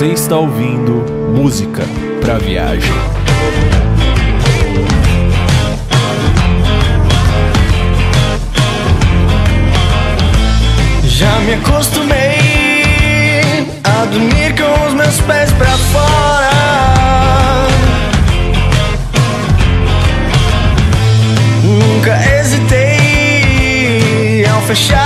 Você está ouvindo música para viagem. Já me acostumei a dormir com os meus pés pra fora. Nunca hesitei ao fechar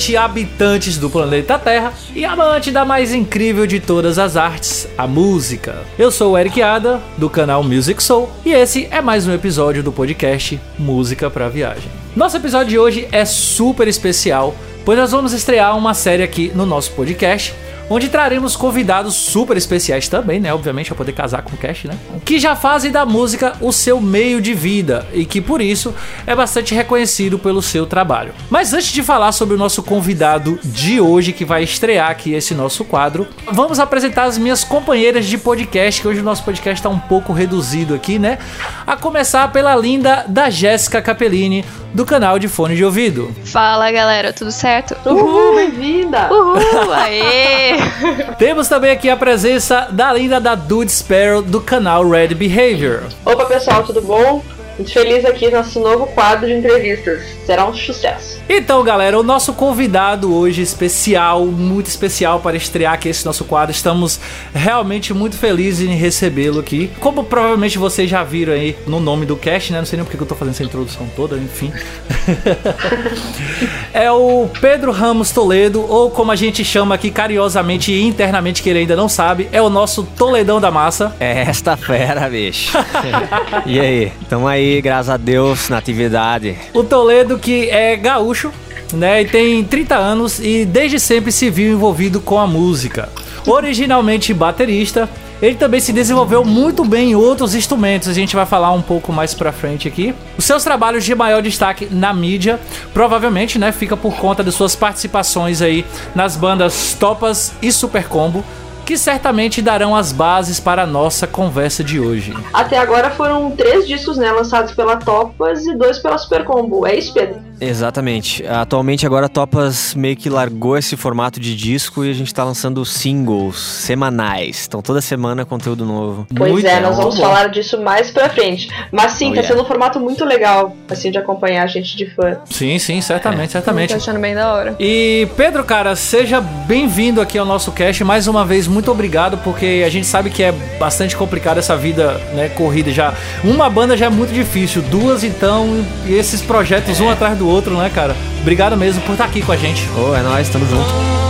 noite, habitantes do planeta Terra e amante da mais incrível de todas as artes, a música. Eu sou o Eric Ada, do canal Music Soul, e esse é mais um episódio do podcast Música pra Viagem. Nosso episódio de hoje é super especial, pois nós vamos estrear uma série aqui no nosso podcast onde traremos convidados super especiais também, né? Obviamente, para poder casar com o Cash, né? Que já fazem da música o seu meio de vida e que por isso é bastante reconhecido pelo seu trabalho. Mas antes de falar sobre o nosso convidado de hoje, que vai estrear aqui esse nosso quadro, vamos apresentar as minhas companheiras de podcast, que hoje o nosso podcast está um pouco reduzido aqui, né? A começar pela linda da Jéssica Capellini, do canal de Fone de Ouvido. Fala galera, tudo certo? Uhul, bem-vinda! Uhul, aê! Temos também aqui a presença da linda da Dude Sparrow do canal Red Behavior. Opa pessoal, tudo bom? Muito feliz aqui no nosso novo quadro de entrevistas. Será um sucesso. Então, galera, o nosso convidado hoje especial, muito especial para estrear aqui esse nosso quadro. Estamos realmente muito felizes em recebê-lo aqui. Como provavelmente vocês já viram aí no nome do cast, né? Não sei nem porque que eu tô fazendo essa introdução toda, enfim. é o Pedro Ramos Toledo, ou como a gente chama aqui carinhosamente e internamente, que ele ainda não sabe, é o nosso Toledão da Massa. É esta fera, bicho. e aí? Tamo aí, graças a Deus, na atividade. O Toledo que é gaúcho, né? E tem 30 anos e desde sempre se viu envolvido com a música. Originalmente baterista, ele também se desenvolveu muito bem em outros instrumentos, a gente vai falar um pouco mais pra frente aqui. Os seus trabalhos de maior destaque na mídia, provavelmente, né, fica por conta de suas participações aí nas bandas Topas e Super Combo, que certamente darão as bases para a nossa conversa de hoje. Até agora foram três discos né, lançados pela Topas e dois pela Super Combo. É isso, Pedro? Exatamente. Atualmente agora a Topas meio que largou esse formato de disco e a gente tá lançando singles semanais. Então toda semana conteúdo novo. Pois Muito é, nós bom. vamos falar disso mais pra frente. Mas sim, Oh, tá yeah. sendo um formato muito legal, assim, de acompanhar a gente de fã. Sim, sim, certamente, Tô certamente. achando bem da hora. E Pedro, cara, seja bem-vindo aqui ao nosso cast. Mais uma vez, muito obrigado, porque a gente sabe que é bastante complicado essa vida, né, corrida já. Uma banda já é muito difícil, duas então, e esses projetos um atrás do outro, né, cara? Obrigado mesmo por estar aqui com a gente. Ô, é nóis, tamo junto.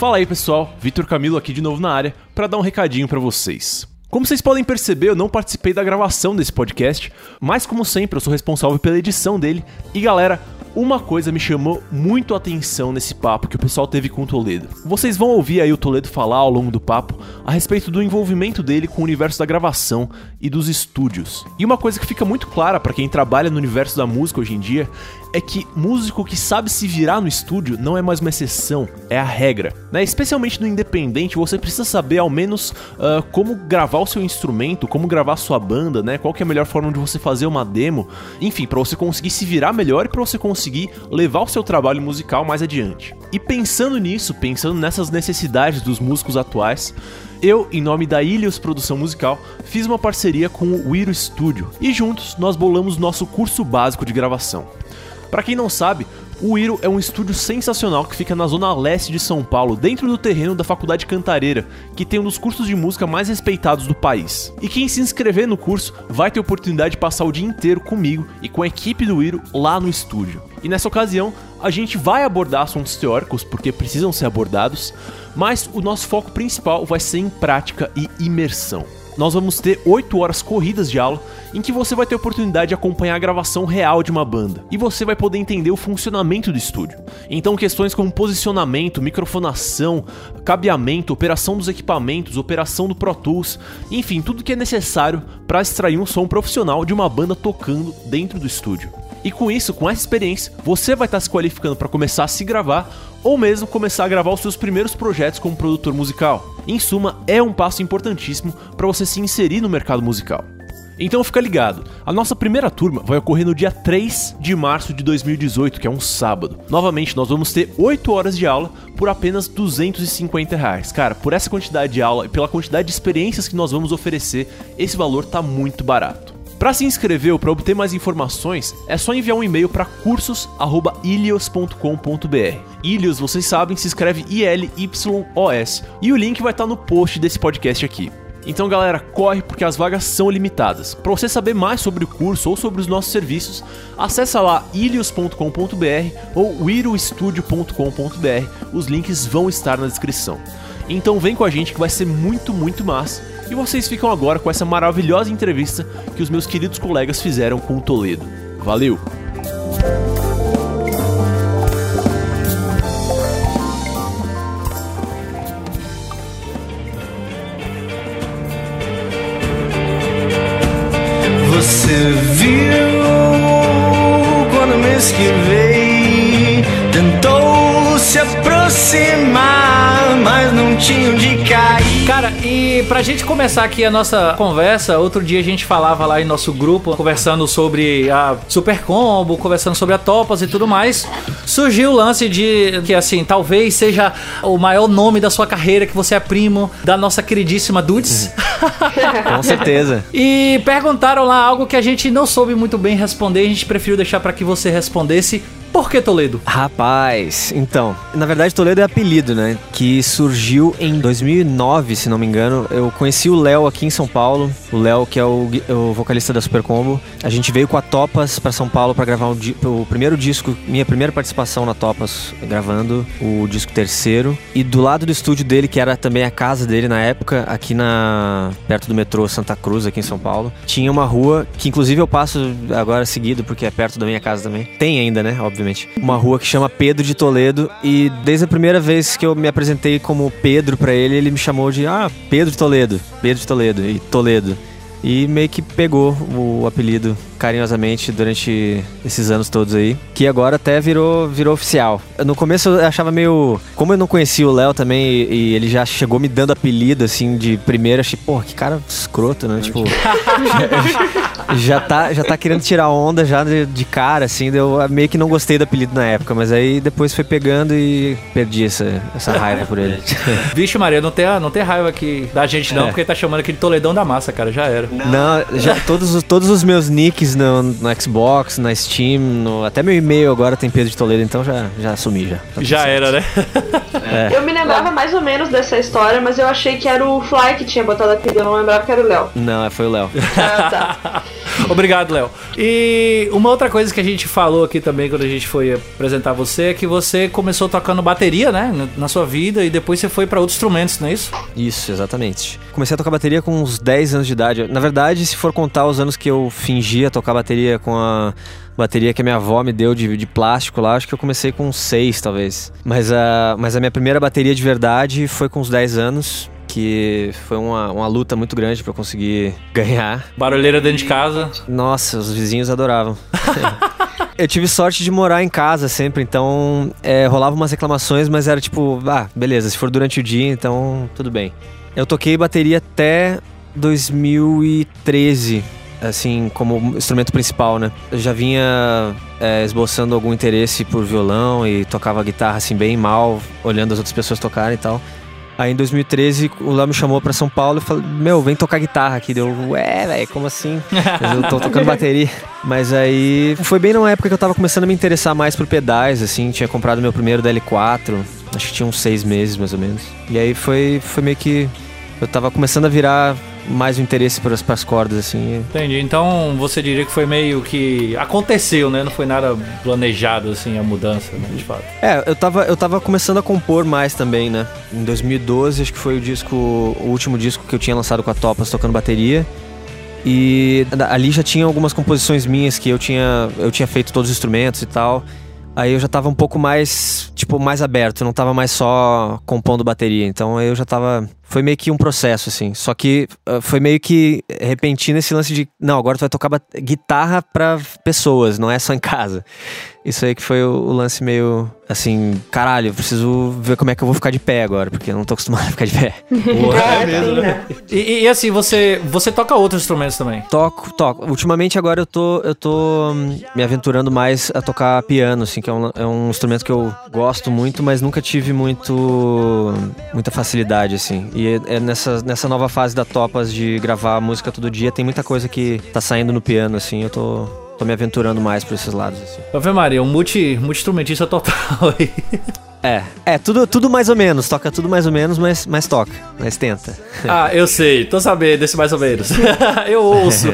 Fala aí, pessoal. Vitor Camilo aqui de novo na área para dar um recadinho para vocês. Como vocês podem perceber, eu não participei da gravação desse podcast, mas como sempre, eu sou responsável pela edição dele. E galera, uma coisa me chamou muito a atenção nesse papo que o pessoal teve com o Toledo. Vocês vão ouvir aí o Toledo falar ao longo do papo a respeito do envolvimento dele com o universo da gravação e dos estúdios. E uma coisa que fica muito clara para quem trabalha no universo da música hoje em dia é que músico que sabe se virar no estúdio não é mais uma exceção, é a regra. Né? Especialmente no independente, você precisa saber ao menos ah, como gravar o seu instrumento, como gravar a sua banda, né? Qual é a melhor forma de você fazer uma demo, enfim, para você conseguir se virar melhor e para você conseguir levar o seu trabalho musical mais adiante. E pensando nisso, pensando nessas necessidades dos músicos atuais, eu, em nome da Ilios Produção Musical, fiz uma parceria com o Wiro Studio e juntos nós bolamos nosso curso básico de gravação. Pra quem não sabe, O Iro é um estúdio sensacional que fica na zona leste de São Paulo, dentro do terreno da Faculdade Cantareira, que tem um dos cursos de música mais respeitados do país. E quem se inscrever no curso vai ter oportunidade de passar o dia inteiro comigo e com a equipe do Iro lá no estúdio. E nessa ocasião, a gente vai abordar assuntos teóricos porque precisam ser abordados, mas o nosso foco principal vai ser em prática e imersão nós vamos ter 8 horas corridas de aula em que você vai ter a oportunidade de acompanhar a gravação real de uma banda e você vai poder entender o funcionamento do estúdio. Então, questões como posicionamento, microfonação, cabeamento, operação dos equipamentos, operação do Pro Tools, enfim, tudo que é necessário para extrair um som profissional de uma banda tocando dentro do estúdio. E com isso, com essa experiência, você vai estar se qualificando para começar a se gravar ou mesmo começar a gravar os seus primeiros projetos como produtor musical. Em suma, é um passo importantíssimo para você se inserir no mercado musical. Então fica ligado, a nossa primeira turma vai ocorrer no dia 3 de março de 2018, que é um sábado. Novamente, nós vamos ter 8 horas de aula por apenas 250 reais. Cara, por essa quantidade de aula e pela quantidade de experiências que nós vamos oferecer, esse valor tá muito barato. Para se inscrever ou para obter mais informações, é só enviar um e-mail para cursos@ilios.com.br. Ilios, vocês sabem, se escreve I L Y O S, e o link vai estar no post desse podcast aqui. Então, galera, corre porque as vagas são limitadas. Para você saber mais sobre o curso ou sobre os nossos serviços, acessa lá ilios.com.br ou wirostudio.com.br. Os links vão estar na descrição. Então, vem com a gente que vai ser muito, muito massa. E vocês ficam agora com essa maravilhosa entrevista que os meus queridos colegas fizeram com o Toledo. Valeu! Você viu quando me esquivei? Tentou se aproximar, mas não tinha onde cair. Cara, e pra gente começar aqui a nossa conversa, outro dia a gente falava lá em nosso grupo, conversando sobre a Super Combo, conversando sobre a Topas e tudo mais. Surgiu o lance de que, assim, talvez seja o maior nome da sua carreira, que você é primo da nossa queridíssima Dudes. Com certeza. E perguntaram lá algo que a gente não soube muito bem responder, a gente preferiu deixar pra que você respondesse. Por que Toledo? Rapaz, então, na verdade Toledo é apelido, né? Que surgiu em 2009, se não me engano. Eu conheci o Léo aqui em São Paulo. O Léo, que é o, o vocalista da Super Combo. A gente veio com a Topas pra São Paulo pra gravar um o primeiro disco, minha primeira participação na Topas, gravando o disco terceiro. E do lado do estúdio dele, que era também a casa dele na época, aqui na perto do metrô Santa Cruz, aqui em São Paulo, tinha uma rua que inclusive eu passo agora seguido porque é perto da minha casa também. Tem ainda, né? Obviamente. Uma rua que chama Pedro de Toledo e desde a primeira vez que eu me apresentei como Pedro pra ele, ele me chamou de ah, Pedro de Toledo, Pedro de Toledo e Toledo. E meio que pegou o apelido carinhosamente durante esses anos todos aí, que agora até virou, virou oficial. No começo eu achava meio. Como eu não conhecia o Léo também e, e ele já chegou me dando apelido assim de primeira, achei, pô, que cara escroto, né? Tipo. já, tá, já tá querendo tirar onda já de, de cara, assim. Eu meio que não gostei do apelido na época, mas aí depois foi pegando e perdi essa, essa raiva por ele. Vixe, Maria, não tem, não tem raiva aqui da gente não, É. porque tá chamando aqui de Toledão da Massa, cara, já era. Não, já todos, os- todos os meus nicks no, no Xbox, na Steam, no- até meu e-mail agora tem Pedro de Toledo, então já, já assumi já. Tá Já certo. era, né? Eu me lembrava mais ou menos dessa história, mas eu achei que era o Fly que tinha botado apelido, eu não lembrava que era o Léo. Não, foi o Léo. Ah, tá. Obrigado, Léo. E uma outra coisa que a gente falou aqui também quando a gente foi apresentar você é que você começou tocando bateria, né, na- sua vida e depois você foi pra outros instrumentos, não é isso? Isso, exatamente. Comecei a tocar bateria com uns 10 anos de idade. Na verdade, se for contar os anos que eu fingia tocar bateria com a bateria que a minha avó me deu de, de plástico lá, acho que eu comecei com uns 6, talvez. Mas a, mas a minha primeira bateria de verdade foi com uns 10 anos. Que foi uma, uma luta muito grande pra eu conseguir ganhar. Barulheira dentro de casa. Nossa, os vizinhos adoravam. Eu tive sorte de morar em casa sempre, então é, rolava umas reclamações, mas era tipo, ah, beleza, se for durante o dia, então tudo bem. Eu toquei bateria até 2013, assim, como instrumento principal, né? Eu já vinha é, esboçando algum interesse por violão e tocava guitarra assim bem mal, olhando as outras pessoas tocarem e tal. Aí em 2013 o Léo me chamou pra São Paulo e falou: Meu, vem tocar guitarra aqui. Deu, ué, velho, como assim? Mas eu tô tocando bateria. Mas aí foi bem numa época que eu tava começando a me interessar mais por pedais, assim. Tinha comprado meu primeiro DL4, acho que tinha uns seis meses mais ou menos. E aí foi, foi meio que. Eu tava começando a virar mais o interesse para as cordas, assim. Entendi. Então você diria que foi meio que aconteceu, né? Não foi nada planejado, assim, a mudança, né? De fato. É, eu tava, eu tava começando a compor mais também, né? Em 2012, acho que foi o disco, o último disco que eu tinha lançado com a Topas tocando bateria. E ali já tinha algumas composições minhas que eu tinha, eu tinha feito todos os instrumentos e tal. Aí eu já tava um pouco mais, tipo, mais aberto, não tava mais só compondo bateria. Então eu já tava foi meio que um processo, assim. Só que uh, foi meio que repentino esse lance de, não, agora tu vai tocar guitarra para pessoas, não é só em casa. Isso aí que foi o, o, lance meio assim, caralho, eu preciso ver como é que eu vou ficar de pé agora, porque eu não tô acostumado a ficar de pé. é mesmo, né? E, e, assim, você, você toca outros instrumentos também? Toco, toco. Ultimamente agora eu tô, eu tô hum, me aventurando mais a tocar piano, assim, que é um, é um instrumento que eu gosto muito, mas nunca tive muito muita facilidade, assim. E é nessa, nessa nova fase da Topas de gravar música todo dia, tem muita coisa que tá saindo no piano, assim, eu tô, tô me aventurando mais por esses lados, assim. Ave Maria, um multi, multi-instrumentista total aí. É, é, tudo, tudo mais ou menos, toca tudo mais ou menos, mas, mas toca, mas tenta. Ah, eu sei, tô sabendo desse mais ou menos. eu ouço.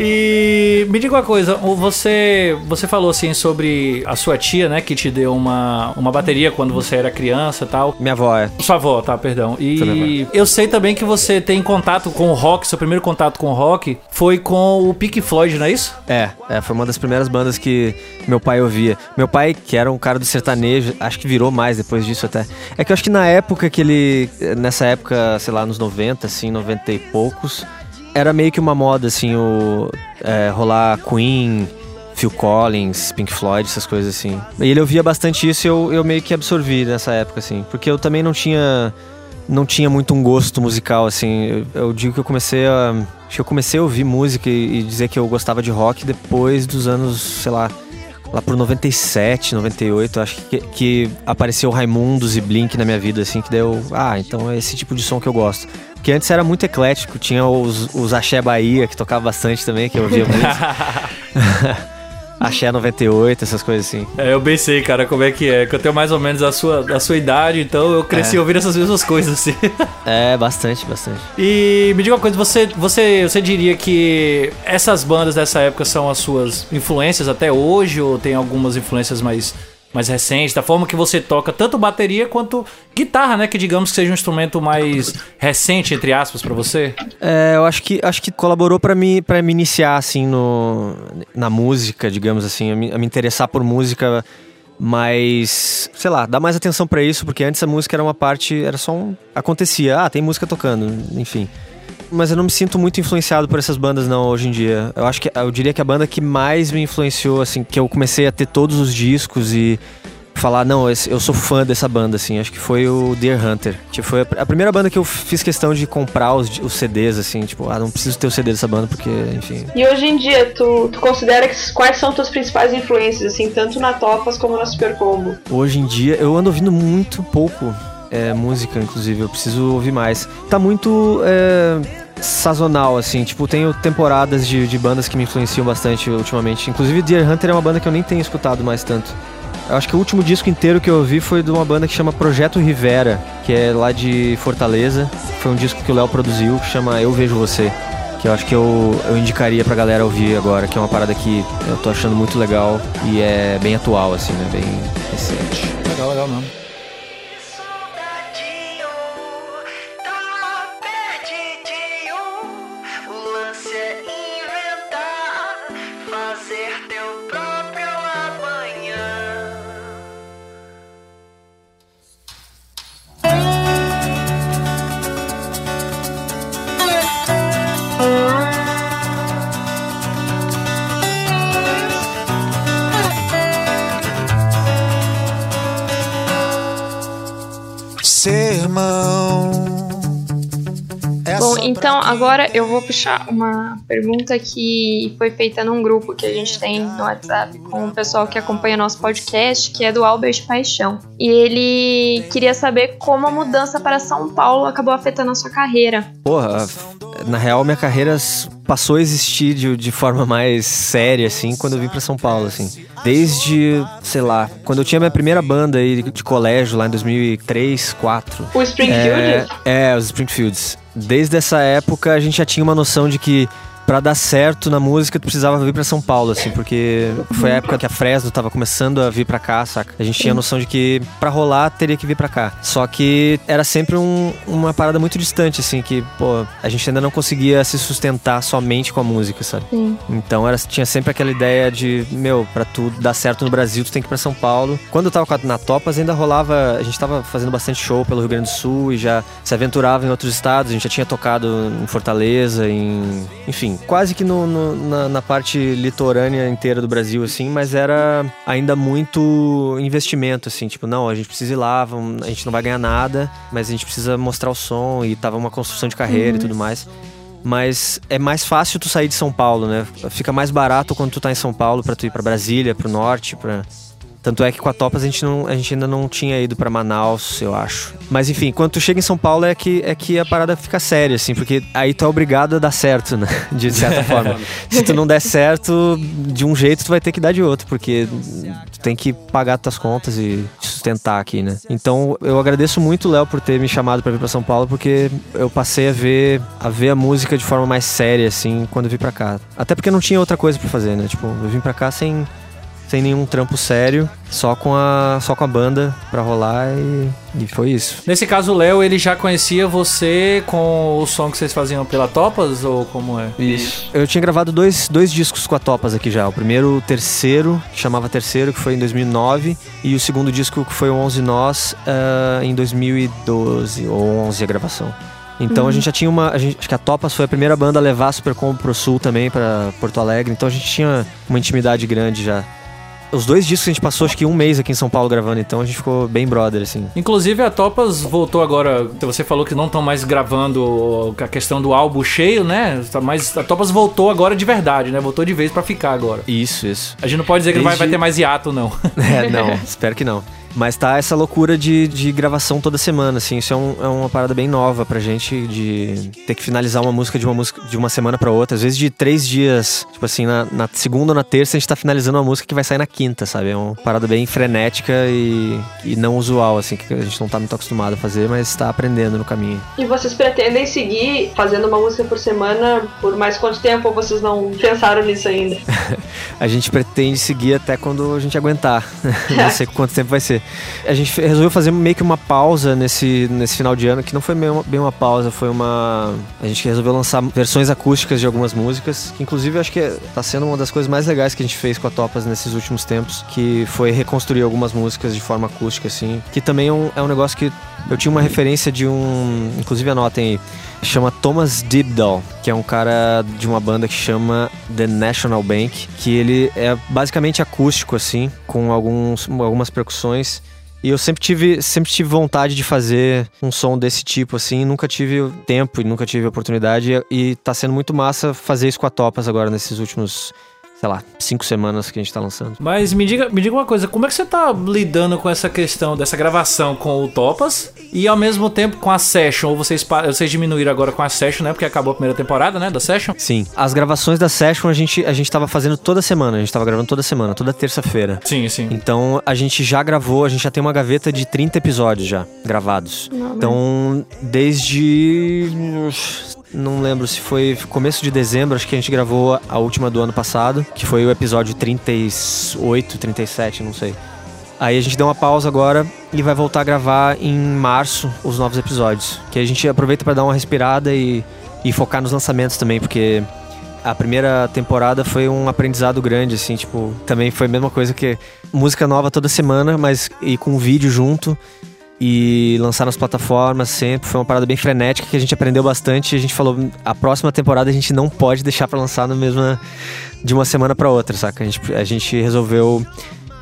E me diga uma coisa, você você falou assim sobre a sua tia, né, que te deu uma, uma bateria quando você era criança e tal. Minha avó, é. Sua avó, tá, perdão. E eu sei também que você tem contato com o rock, seu primeiro contato com o rock foi com o Pink Floyd, não é isso? É, é, foi uma das primeiras bandas que meu pai ouvia. Meu pai, que era um cara do sertanejo, acho que virou mais depois disso até. É que eu acho que na época que ele, nessa época, sei lá, nos 90, assim, 90 e poucos, era meio que uma moda, assim, o é, rolar Queen, Phil Collins, Pink Floyd, essas coisas assim. E ele ouvia bastante isso e eu, eu meio que absorvi nessa época, assim. Porque eu também não tinha. Não tinha muito um gosto musical, assim. Eu, eu digo que eu comecei a. Acho que eu comecei a ouvir música e, e dizer que eu gostava de rock depois dos anos, sei lá, lá por 97, 98, acho que, que apareceu Raimundos e Blink na minha vida, assim, que deu. Ah, então é esse tipo de som que eu gosto. Porque antes era muito eclético, tinha os, os Axé Bahia, que tocava bastante também, que eu ouvia muito. Axé 98, essas coisas assim. É, eu bem sei, cara, como é que é. Que eu tenho mais ou menos a sua, a sua idade, então eu cresci é. ouvindo essas mesmas coisas, assim. É, bastante, bastante. E me diga uma coisa, você, você, você diria que essas bandas dessa época são as suas influências até hoje, ou tem algumas influências mais mais recente, da forma que você toca tanto bateria quanto guitarra, né? Que digamos que seja um instrumento mais recente, entre aspas, para você. É, eu acho que acho que colaborou para mim para me iniciar assim no na música, digamos assim, a me, a me interessar por música mas sei lá, dá mais atenção para isso porque antes a música era uma parte, era só um acontecia, ah, tem música tocando, enfim mas eu não me sinto muito influenciado por essas bandas não hoje em dia. Eu acho que eu diria que a banda que mais me influenciou assim, que eu comecei a ter todos os discos e falar, não, eu sou fã dessa banda, assim, acho que foi o Deer Hunter. Tipo, foi a primeira banda que eu fiz questão de comprar os, os CDs, assim, tipo, ah, não preciso ter o CD dessa banda, porque, enfim. E hoje em dia, tu, tu considera que quais são tuas principais influências, assim, tanto na Topas como na Super Combo? Hoje em dia, eu ando ouvindo muito pouco é, música, inclusive, eu preciso ouvir mais. Tá muito é, sazonal, assim, tipo, tenho temporadas de, de bandas que me influenciam bastante ultimamente. Inclusive, Deer Hunter é uma banda que eu nem tenho escutado mais tanto. Eu acho que o último disco inteiro que eu ouvi foi de uma banda que chama Projeto Rivera, que é lá de Fortaleza. Foi um disco que o Léo produziu, que chama Eu Vejo Você. Que eu acho que eu, eu indicaria pra galera ouvir agora, que é uma parada que eu tô achando muito legal e é bem atual, assim, né? Bem recente. Legal, legal mesmo. Agora eu vou puxar uma pergunta que foi feita num grupo que a gente tem no WhatsApp com o pessoal que acompanha nosso podcast, que é do Albert Paixão. E ele queria saber como a mudança para São Paulo acabou afetando a sua carreira. Porra, na real minha carreira passou a existir de, de forma mais séria, assim, quando eu vim pra São Paulo, assim. Desde, sei lá, quando eu tinha minha primeira banda aí de colégio, lá em 2003, 2004. O Springfield? É, é, os Springfields. Desde essa época a gente já tinha uma noção de que pra dar certo na música tu precisava vir pra São Paulo, assim, porque foi a época que a Fresno tava começando a vir pra cá, saca? A gente tinha a noção de que pra rolar teria que vir pra cá. Só que era sempre um- uma parada muito distante, assim, que, pô, a gente ainda não conseguia se sustentar somente com a música, sabe? Sim. Então era, tinha sempre aquela ideia de, meu, pra tu dar certo no Brasil, tu tem que ir pra São Paulo. Quando eu tava na Topas, ainda rolava. A gente tava fazendo bastante show pelo Rio Grande do Sul e já se aventurava em outros estados. A gente já tinha tocado em Fortaleza, em. Enfim, quase que no, no- na, na parte litorânea inteira do Brasil, assim, mas era ainda muito investimento, assim, tipo, não, a gente precisa ir lá, vamos- a gente não vai ganhar nada, mas a gente precisa mostrar o som e tava uma construção de carreira e tudo mais. Mas é mais fácil tu sair de São Paulo, né? Fica mais barato quando tu tá em São Paulo pra tu ir pra Brasília, pro norte, pra... Tanto é que com a Topas a gente, não, a gente ainda não tinha ido pra Manaus, eu acho. Mas enfim, quando tu chega em São Paulo é que, é que a parada fica séria, assim, porque aí tu é obrigado a dar certo, né? De certa forma. Se tu não der certo de um jeito, tu vai ter que dar de outro, porque tu tem que pagar tuas contas e te sustentar aqui, né? Então eu agradeço muito o Léo por ter me chamado pra vir pra São Paulo, porque eu passei a ver, a ver a música de forma mais séria, assim, quando eu vim pra cá. Até porque não tinha outra coisa pra fazer, né? Tipo, eu vim pra cá sem, sem nenhum trampo sério, só com a, só com a banda pra rolar e, e foi isso. Nesse caso, o Léo, ele já conhecia você com o som que vocês faziam pela Topas ou como é? Isso. Eu tinha gravado dois, dois discos com a Topas aqui já. O primeiro, o terceiro, que chamava Terceiro, que foi em 2009. E o segundo disco, que foi o 11 Nós, ah, em 2012, ou 11 a gravação. Então a gente já tinha uma. a gente- acho que a Topas foi a primeira banda a levar a Supercombo pro sul também, pra Porto Alegre. Então a gente tinha uma intimidade grande já. Os dois discos a gente passou acho que um mês aqui em São Paulo gravando, então a gente ficou bem brother, assim. Inclusive, a Topas voltou agora. Você falou que não estão mais gravando a questão do álbum cheio, né? Tá Mas a Topas voltou agora de verdade, né? Voltou de vez pra ficar agora. Isso, isso. A gente não pode dizer que vai, Desde- vai ter mais hiato, não. É, não, espero que não. Mas tá essa loucura de, de gravação toda semana, assim. Isso é, um- é uma parada bem nova pra gente, de ter que finalizar uma música de uma música de uma semana pra outra. Às vezes de três dias, tipo assim, na, na segunda ou na terça a gente tá finalizando uma música que vai sair na quinta, sabe? É uma parada bem frenética e, e não usual, assim, que a gente não tá muito acostumado a fazer, mas tá aprendendo no caminho. E vocês pretendem seguir fazendo uma música por semana por mais quanto tempo ou vocês não pensaram nisso ainda? A gente pretende seguir até quando a gente aguentar. não sei quanto tempo vai ser. A gente resolveu fazer meio que uma pausa nesse, nesse final de ano, que não foi bem uma, bem uma pausa, foi uma. A gente resolveu lançar versões acústicas de algumas músicas, que inclusive acho que tá sendo uma das coisas mais legais que a gente fez com a Topas nesses últimos tempos, que foi reconstruir algumas músicas de forma acústica, assim. Que também é um, é um negócio que eu tinha uma referência de um. Inclusive anotem aí. Chama Thomas Dibdall, que é um cara de uma banda que chama The National Bank, que ele é basicamente acústico, assim, com alguns, algumas percussões. E eu sempre tive, sempre tive vontade de fazer um som desse tipo, assim, nunca tive tempo e nunca tive oportunidade. E, e tá sendo muito massa fazer isso com a Topas agora, nesses últimos, sei lá, cinco semanas que a gente tá lançando. Mas me diga, me diga uma coisa, como é que você tá lidando com essa questão dessa gravação com o Topas e ao mesmo tempo com a Session? Ou vocês, vocês diminuíram agora com a Session, né? Porque acabou a primeira temporada, né? Da Session. Sim. As gravações da Session a gente, a gente tava fazendo toda semana, a gente tava gravando toda semana, toda terça-feira. Sim, sim. Então a gente já gravou, a gente já tem uma gaveta de 30 episódios já gravados. Então, desde. Não lembro se foi começo de dezembro, acho que a gente gravou a última do ano passado, que foi o episódio 38, 37, não sei. Aí a gente deu uma pausa agora e vai voltar a gravar em março os novos episódios. Que a gente aproveita para dar uma respirada e, e focar nos lançamentos também, porque a primeira temporada foi um aprendizado grande, assim, tipo, também foi a mesma coisa que música nova toda semana, mas e com vídeo junto e lançar nas plataformas sempre. Foi uma parada bem frenética que a gente aprendeu bastante. A gente falou, a próxima temporada a gente não pode deixar pra lançar mesma de uma semana pra outra, saca? A gente, a gente resolveu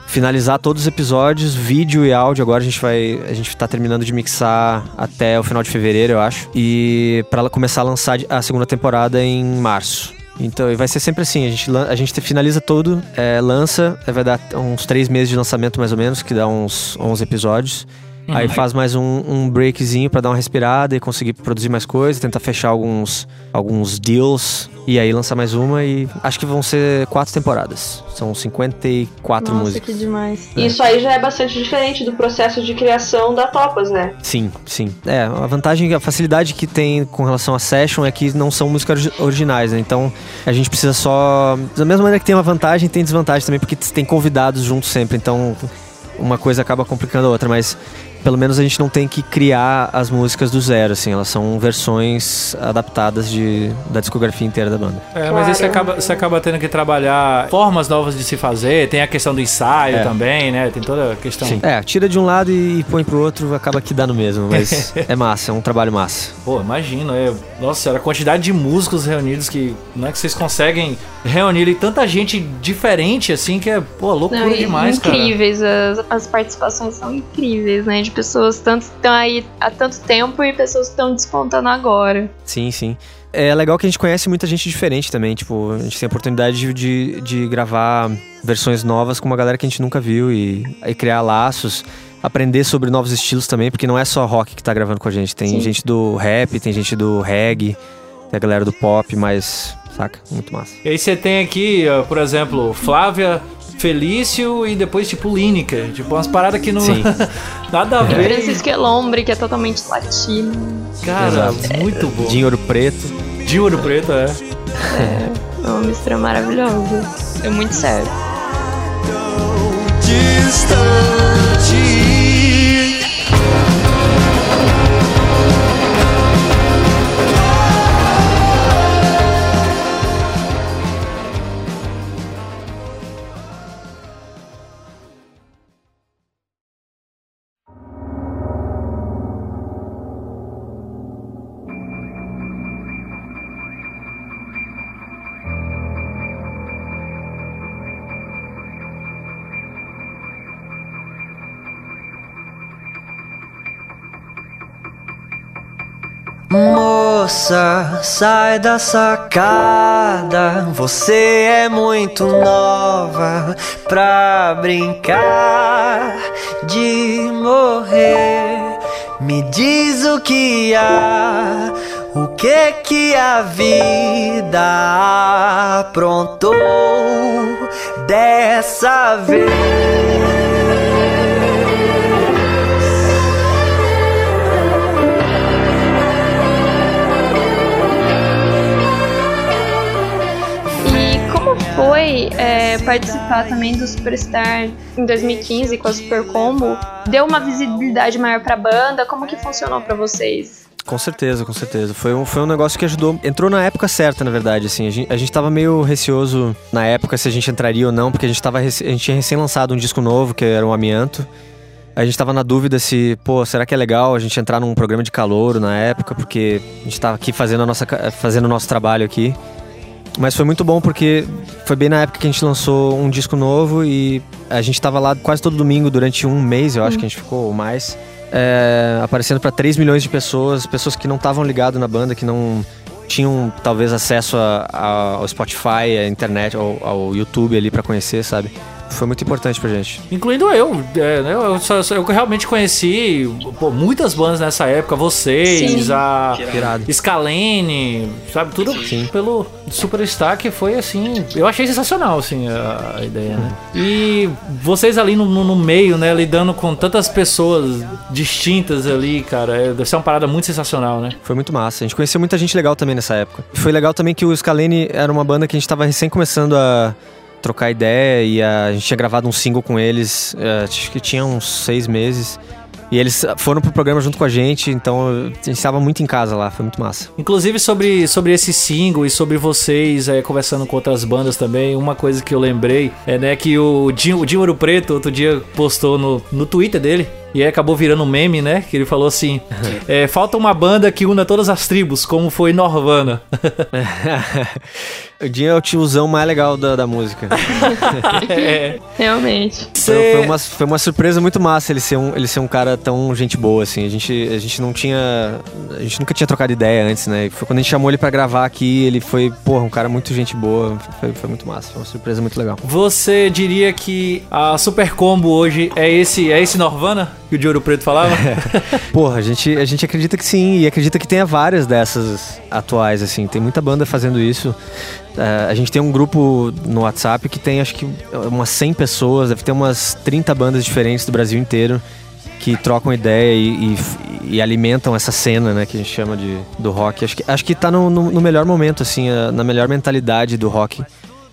finalizar todos os episódios, vídeo e áudio. Agora a gente vai. A gente tá terminando de mixar até o final de fevereiro, eu acho. E para começar a lançar a segunda temporada em março. Então, e vai ser sempre assim, a gente, a gente finaliza todo, é, lança, vai dar uns três meses de lançamento mais ou menos, que dá uns 11 episódios. Aí faz mais um, um breakzinho pra dar uma respirada e conseguir produzir mais coisas, tentar fechar alguns, alguns deals e aí lançar mais uma e acho que vão ser quatro temporadas. São 54 Nossa, músicas. que demais. Isso aí já é bastante diferente do processo de criação da Topas, né? Sim, sim. É, a vantagem, a facilidade que tem com relação a session é que não são músicas origi- originais, né? Então a gente precisa só. Da mesma maneira que tem uma vantagem, tem desvantagem também, porque tem convidados juntos sempre. Então uma coisa acaba complicando a outra, mas pelo menos a gente não tem que criar as músicas do zero, assim. Elas são versões adaptadas de, da discografia inteira da banda. É, mas aí você acaba, você acaba tendo que trabalhar formas novas de se fazer, tem a questão do ensaio É. também, né? Tem toda a questão. Sim. É, tira de um lado e põe pro outro, acaba que dá no mesmo, mas é massa, é um trabalho massa. Pô, imagino, é. Nossa senhora, a quantidade de músicos reunidos que. Não é que vocês conseguem reunir e tanta gente diferente, assim, que é, pô, loucura Não, e demais, cara. incríveis, as, as participações são incríveis, né? De pessoas tanto estão aí há tanto tempo e pessoas estão despontando agora. Sim, sim. É legal que a gente conhece muita gente diferente também. Tipo, a gente tem a oportunidade de, de, de gravar versões novas com uma galera que a gente nunca viu e, e criar laços. Aprender sobre novos estilos também, porque não é só rock que tá gravando com a gente. Tem Sim. gente do rap, tem gente do reggae, tem a galera do pop, mas. Saca? Muito massa. E aí você tem aqui, por exemplo, Flávia, Felício e depois, tipo, Lineker. Tipo, umas paradas que não. Sim. Nada a ver. Francisco Elombre, que é totalmente latino. Cara, Exato. muito bom. De ouro preto. De ouro preto, é. É uma mistura maravilhosa. É muito sério. distante. Moça, sai da sacada. Você é muito nova pra brincar de morrer. Me diz o que há, o que que a vida aprontou dessa vez. Foi é, participar também do Superstar em 2015 com a Super Combo? Deu uma visibilidade maior pra banda? Como que funcionou pra vocês? Com certeza, com certeza. Foi um, foi um negócio que ajudou. Entrou na época certa, na verdade, assim. A gente, a gente tava meio receoso na época se a gente entraria ou não, porque a gente, tava, a gente tinha recém lançado um disco novo, que era o Amianto. A gente tava na dúvida se, pô, será que é legal a gente entrar num programa de calouro na época, porque a gente tava aqui fazendo, a nossa, fazendo o nosso trabalho aqui. Mas foi muito bom porque foi bem na época que a gente lançou um disco novo e a gente tava lá quase todo domingo durante um mês, eu acho que a gente ficou ou mais. é, aparecendo para 3 milhões de pessoas, pessoas que não estavam ligadas na banda, que não tinham talvez acesso a- a- ao Spotify, à internet, ao, ao YouTube ali para conhecer, sabe? Foi muito importante pra gente. Incluindo eu. é, né, eu, só- só- eu realmente conheci pô, muitas bandas nessa época. Vocês, Sim. a. Scalene, sabe? Tudo Sim. pelo Superstar que foi assim. Eu achei sensacional, assim, a, a ideia, né? E vocês ali no, no- meio, né? Lidando com tantas pessoas distintas ali, cara. é, Deve ser uma parada muito sensacional, né? Foi muito massa. A gente conheceu muita gente legal também nessa época. E foi legal também que o Scalene era uma banda que a gente tava recém começando a trocar ideia e a, gente tinha gravado um single com eles, eh, acho que tinha uns seis meses. E eles foram pro programa junto com a gente, então a gente estava muito em casa lá, foi muito massa. Inclusive sobre, sobre esse single e sobre vocês é, conversando com outras bandas também, uma coisa que eu lembrei é né, que o Dinho, o Dinho Ouro Preto outro dia postou no, no Twitter dele. E aí acabou virando um meme, né? Que ele falou assim: é, falta uma banda que una todas as tribos, como foi Norvana. o Dinho é o tiozão mais legal da, da música. é. Realmente. Foi, foi uma, foi uma surpresa muito massa ele ser, um, ele ser um cara tão gente boa, assim. A gente, a gente não tinha. A gente nunca tinha trocado ideia antes, né? E foi quando a gente chamou ele pra gravar aqui, ele foi, porra, um cara muito gente boa. Foi, foi muito massa. Foi uma surpresa muito legal. Você diria que a Super Combo hoje é esse, é esse Norvana que o de Ouro Preto falava? Porra, a gente, a gente acredita que sim, e acredita que tenha várias dessas atuais, assim. Tem muita banda fazendo isso. Uh, a gente tem um grupo no WhatsApp que tem acho que umas 100 pessoas, deve ter umas 30 bandas diferentes do Brasil inteiro que trocam ideia e, e, e, alimentam essa cena, né, que a gente chama de, do rock. Acho que, acho que tá no, no, no melhor momento, assim, na melhor mentalidade do rock.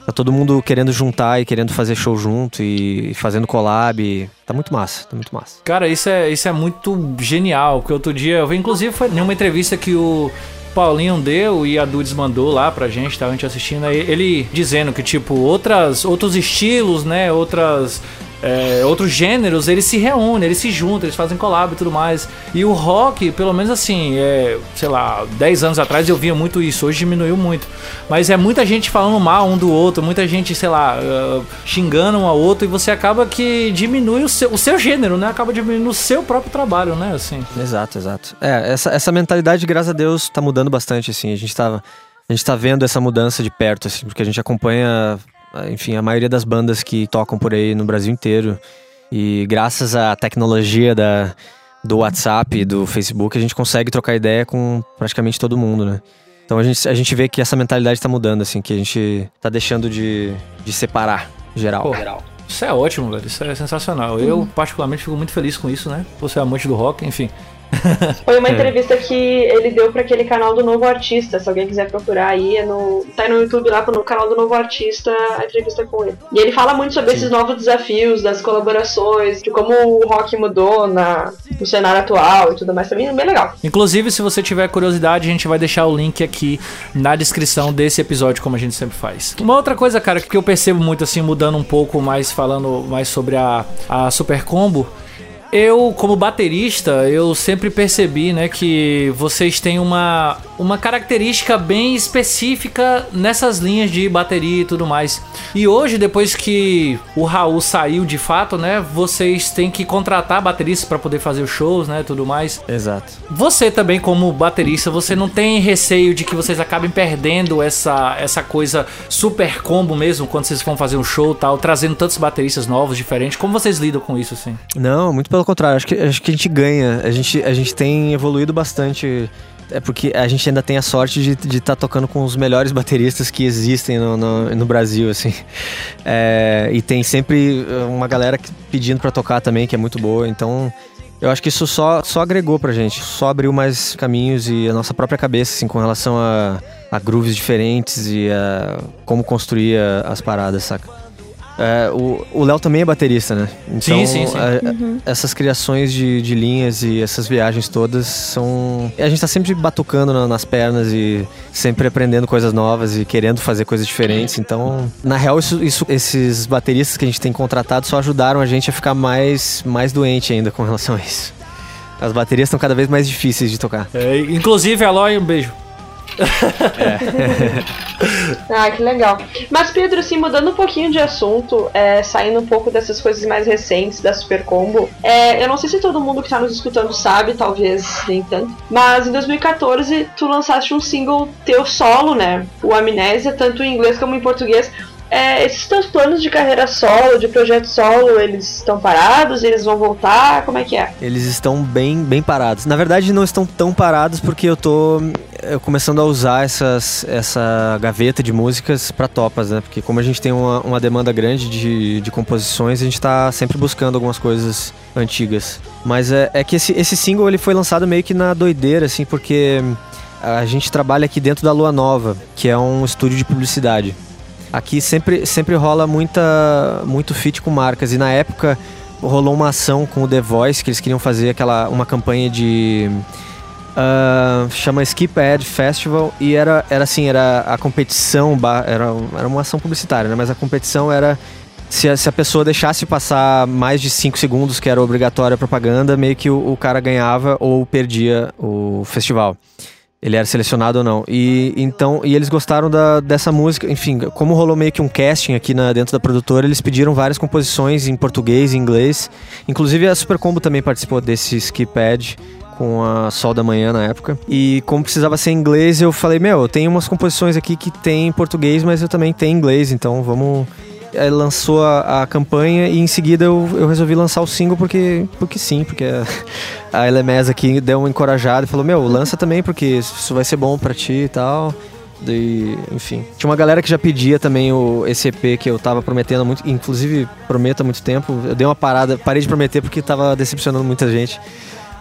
Tá todo mundo querendo juntar e querendo fazer show junto e, fazendo collab. Tá muito massa, tá muito massa. Cara, isso é, isso é muito genial, porque outro dia, eu vi, inclusive foi em uma entrevista que o Paulinho deu e a Dudes mandou lá pra gente, tava a gente assistindo ele dizendo que, tipo, outras, outros estilos, né, outras é, outros gêneros, eles se reúnem, eles se juntam, eles fazem collab e tudo mais. E o rock, pelo menos assim, é, sei lá, 10 anos atrás eu via muito isso, hoje diminuiu muito. Mas é muita gente falando mal um do outro, muita gente, sei lá, uh, xingando um ao outro, e você acaba que diminui o seu, o seu gênero, né? Acaba diminuindo o seu próprio trabalho, né? Assim. Exato, exato. É, essa, essa mentalidade, graças a Deus, tá mudando bastante, assim. A gente tava. A gente tá vendo essa mudança de perto, assim, porque a gente acompanha enfim, a maioria das bandas que tocam por aí no Brasil inteiro. E graças à tecnologia da, do WhatsApp, do Facebook, a gente consegue trocar ideia com praticamente todo mundo, né? Então a gente, a gente vê que essa mentalidade está mudando, assim, que a gente tá deixando de, de separar geral. Pô, geral. Isso é ótimo, velho. Isso é sensacional. Eu, uhum. particularmente, fico muito feliz com isso, né? Você é amante do rock, enfim. Foi uma entrevista que ele deu para aquele canal do Novo Artista. Se alguém quiser procurar aí, é no, tá no YouTube lá no canal do Novo Artista a entrevista com ele. E ele fala muito sobre Sim. esses novos desafios, das colaborações, de como o rock mudou na, no cenário atual e tudo mais. Também é bem legal. Inclusive, se você tiver curiosidade, a gente vai deixar o link aqui na descrição desse episódio, como a gente sempre faz. Uma outra coisa, cara, que eu percebo muito assim, mudando um pouco mais, falando mais sobre a, a Super Combo eu, como baterista, eu sempre percebi, né, que vocês têm uma, uma característica bem específica nessas linhas de bateria e tudo mais. E hoje, depois que o Raul saiu de fato, né, vocês têm que contratar bateristas para poder fazer os shows, né, tudo mais. Exato. Você também, como baterista, você não tem receio de que vocês acabem perdendo essa, essa coisa super combo mesmo, quando vocês vão fazer um show tal, trazendo tantos bateristas novos, diferentes. Como vocês lidam com isso, assim? Não, muito pelo pelo contrário, acho que, acho que a gente ganha. A gente, a gente tem evoluído bastante. É porque a gente ainda tem a sorte de estar tá tocando com os melhores bateristas que existem no, no, no Brasil, assim. É, e tem sempre uma galera pedindo para tocar também, que é muito boa. Então, eu acho que isso só, só agregou pra gente. Só abriu mais caminhos e a nossa própria cabeça, assim, com relação a, a grooves diferentes e a como construir as paradas, saca? É, o Léo também é baterista, né? Então, sim, sim, sim. A, uhum. essas criações de, de linhas e essas viagens todas são. A gente tá sempre batucando na, nas pernas e sempre aprendendo coisas novas e querendo fazer coisas diferentes. Então, na real, isso, isso, esses bateristas que a gente tem contratado só ajudaram a gente a ficar mais, mais doente ainda com relação a isso. As baterias estão cada vez mais difíceis de tocar. É, inclusive, Eloy, um beijo. É. ah, que legal. Mas, Pedro, assim, mudando um pouquinho de assunto, é, saindo um pouco dessas coisas mais recentes da Super Combo, é, eu não sei se todo mundo que tá nos escutando sabe, talvez nem tanto, mas em 2014 tu lançaste um single teu solo, né? O Amnésia, tanto em inglês como em português. É, esses teus planos de carreira solo, de projeto solo, eles estão parados? Eles vão voltar? Como é que é? Eles estão bem, bem parados. Na verdade, não estão tão parados porque eu tô começando a usar essas, essa gaveta de músicas para topas, né? Porque como a gente tem uma, uma demanda grande de, de composições, a gente está sempre buscando algumas coisas antigas. Mas é, é que esse, esse single ele foi lançado meio que na doideira, assim, porque a gente trabalha aqui dentro da Lua Nova, que é um estúdio de publicidade. Aqui sempre, sempre rola muita, muito fit com marcas. E na época rolou uma ação com o The Voice, que eles queriam fazer aquela, uma campanha de. Uh, chama Skip Ad Festival e era, era assim, era a competição, era, era uma ação publicitária, né? mas a competição era se a, se a pessoa deixasse passar mais de 5 segundos, que era obrigatória a propaganda, meio que o, o cara ganhava ou perdia o festival. Ele era selecionado ou não. E então, e eles gostaram da, dessa música. Enfim, como rolou meio que um casting aqui na, dentro da produtora, eles pediram várias composições em português e inglês. Inclusive a Super Combo também participou desse skipad com a Sol da Manhã na época. E como precisava ser inglês, eu falei, meu, eu tenho umas composições aqui que tem em português, mas eu também tenho inglês, então vamos Aí lançou a, a, campanha e em seguida eu, eu resolvi lançar o single porque, porque sim, porque a, a LMS aqui deu uma encorajada e falou: Meu, lança também porque isso vai ser bom para ti e tal. E, enfim. Tinha uma galera que já pedia também o, esse EP que eu tava prometendo muito, inclusive prometo há muito tempo. Eu dei uma parada, parei de prometer porque tava decepcionando muita gente.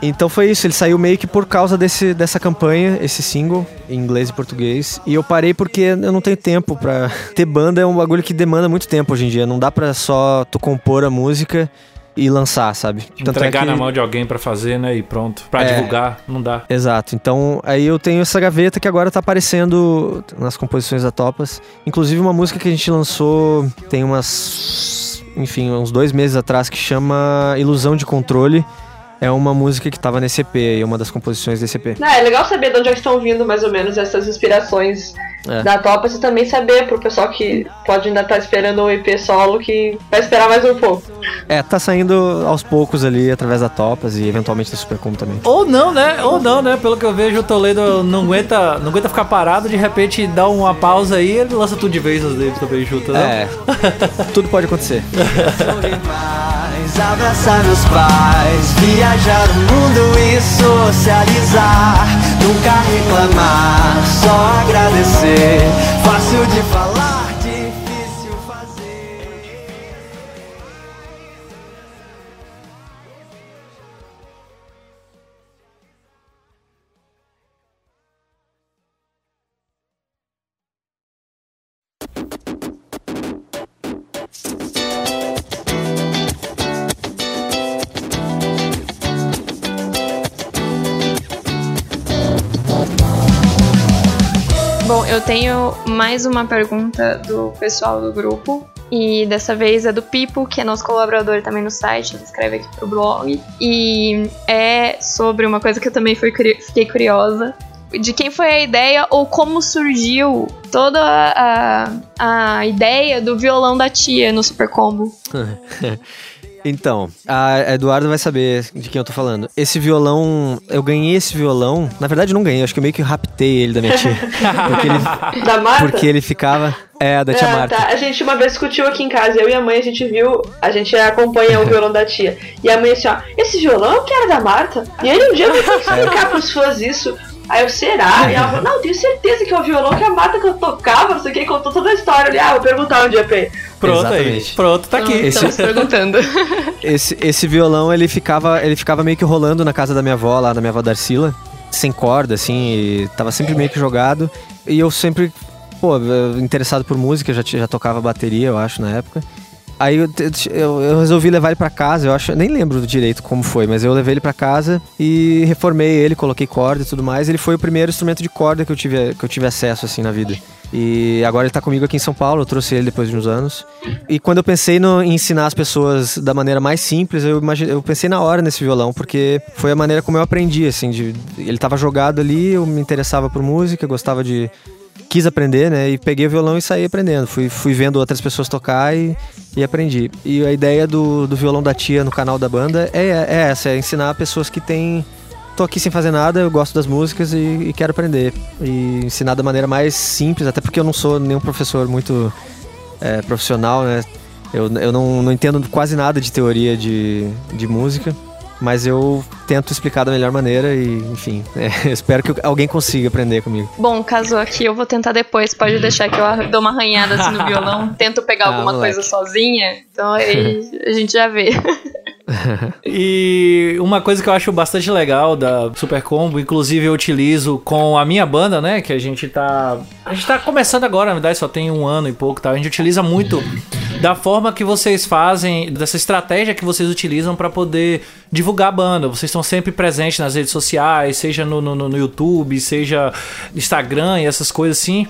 Então foi isso, ele saiu meio que por causa desse, dessa campanha, esse single, em inglês e português. E eu parei porque eu não tenho tempo pra. Ter banda é um bagulho que demanda muito tempo hoje em dia. Não dá pra só tu compor a música e lançar, sabe? Tanto Entregar é que... na mão de alguém para fazer, né? E pronto. Pra é... divulgar, não dá. Exato. Então, aí eu tenho essa gaveta que agora tá aparecendo nas composições da Topas. Inclusive, uma música que a gente lançou tem umas. Enfim, uns dois meses atrás que chama Ilusão de Controle é uma música que estava nesse EP e uma das composições desse EP. Não, é legal saber de onde é estão vindo mais ou menos essas inspirações é. da Topas e também saber pro pessoal que pode ainda estar tá esperando um EP solo que vai esperar mais um pouco. É, tá saindo aos poucos ali através da Topas e eventualmente da Supercom também. Ou não, né? Ou não, né? Pelo que eu vejo, o Toledo não aguenta, não aguenta ficar parado, de repente dá uma pausa aí e ele lança tudo de vez as dele também junto, né? É. tudo pode acontecer. abraçar meus pais, viajar o mundo e socializar. Nunca reclamar, só agradecer. Fácil de falar. Eu tenho mais uma pergunta do pessoal do grupo. E dessa vez é do Pipo, que é nosso colaborador também no site, ele escreve aqui pro blog. E é sobre uma coisa que eu também fiquei curiosa. De quem foi a ideia ou como surgiu toda a, a ideia do violão da tia no Super Combo. Então, a Eduardo vai saber de quem eu tô falando. Esse violão, eu ganhei esse violão. Na verdade, não ganhei, acho que eu meio que raptei ele da minha tia. Porque ele, da Marta? Porque ele ficava. É, da tia é, Marta. Tá. A gente uma vez discutiu aqui em casa, eu e a mãe, a gente viu, a gente acompanha o violão da tia. E a mãe assim, ó, esse violão que era da Marta? E aí um dia eu fui explicar é. pros fãs isso. Aí eu, será? E ela falou, não, tenho certeza que é o violão que a Marta que eu tocava, não sei o que, contou toda a história ali. Ah, vou perguntar um dia pra ele. Pronto Exatamente. aí. Pronto, tá aqui. Esse, Estamos perguntando. esse, esse violão, ele ficava, ele ficava meio que rolando na casa da minha avó, lá da minha avó Darcila. Sem corda, assim, tava sempre meio que jogado. E eu sempre, pô, interessado por música, já, já tocava bateria, eu acho, na época. Aí eu, eu, eu, resolvi levar ele para casa, eu acho, nem lembro direito como foi, mas eu levei ele para casa e reformei ele, coloquei corda e tudo mais. Ele foi o primeiro instrumento de corda que eu tive, que eu tive acesso assim na vida. E agora ele tá comigo aqui em São Paulo, eu trouxe ele depois de uns anos. E quando eu pensei no, em ensinar as pessoas da maneira mais simples, eu, imagine, eu pensei na hora nesse violão, porque foi a maneira como eu aprendi, assim, de, ele tava jogado ali, eu me interessava por música, gostava de quis aprender, né? E peguei o violão e saí aprendendo. Fui, fui vendo outras pessoas tocar e, e aprendi. E a ideia do, do violão da tia no canal da banda é, é essa, é ensinar pessoas que têm tô aqui sem fazer nada, eu gosto das músicas e, e, quero aprender. E ensinar da maneira mais simples, até porque eu não sou nenhum professor muito é, profissional, né? Eu, eu não, não entendo quase nada de teoria de, de música mas eu tento explicar da melhor maneira e, enfim, é, espero que alguém consiga aprender comigo. Bom, caso aqui eu vou tentar depois, pode deixar que eu dou uma arranhada assim no violão, tento pegar ah, alguma moleque. coisa sozinha, então aí a gente já vê. e uma coisa que eu acho bastante legal da Super Combo, inclusive eu utilizo com a minha banda, né? Que a gente tá. A gente tá começando agora, na verdade, só tem um ano e pouco, tá? A gente utiliza muito da forma que vocês fazem, dessa estratégia que vocês utilizam para poder divulgar a banda. Vocês estão sempre presentes nas redes sociais, seja no, no, no YouTube, seja Instagram e essas coisas assim.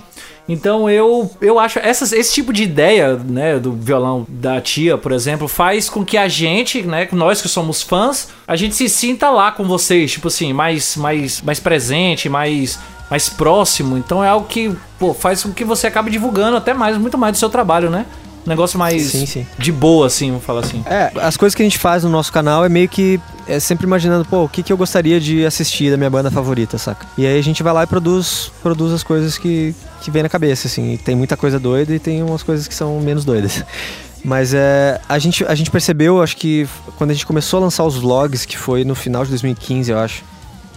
Então eu, eu acho essas, esse tipo de ideia, né, do violão da tia, por exemplo, faz com que a gente, né, nós que somos fãs, a gente se sinta lá com vocês, tipo assim, mais mais mais presente, mais mais próximo. Então é algo que, pô, faz com que você acabe divulgando até mais, muito mais do seu trabalho, né? Um negócio mais Sim, sim. de boa, assim, vamos falar assim. É, as coisas que a gente faz no nosso canal é meio que é sempre imaginando, pô, o que, que eu gostaria de assistir da minha banda favorita, saca? E aí a gente vai lá e produz, produz as coisas que, que vem na cabeça, assim. E tem muita coisa doida e tem umas coisas que são menos doidas. Mas é, a, gente, a gente percebeu, acho que quando a gente começou a lançar os vlogs, que foi no final de 2015, eu acho,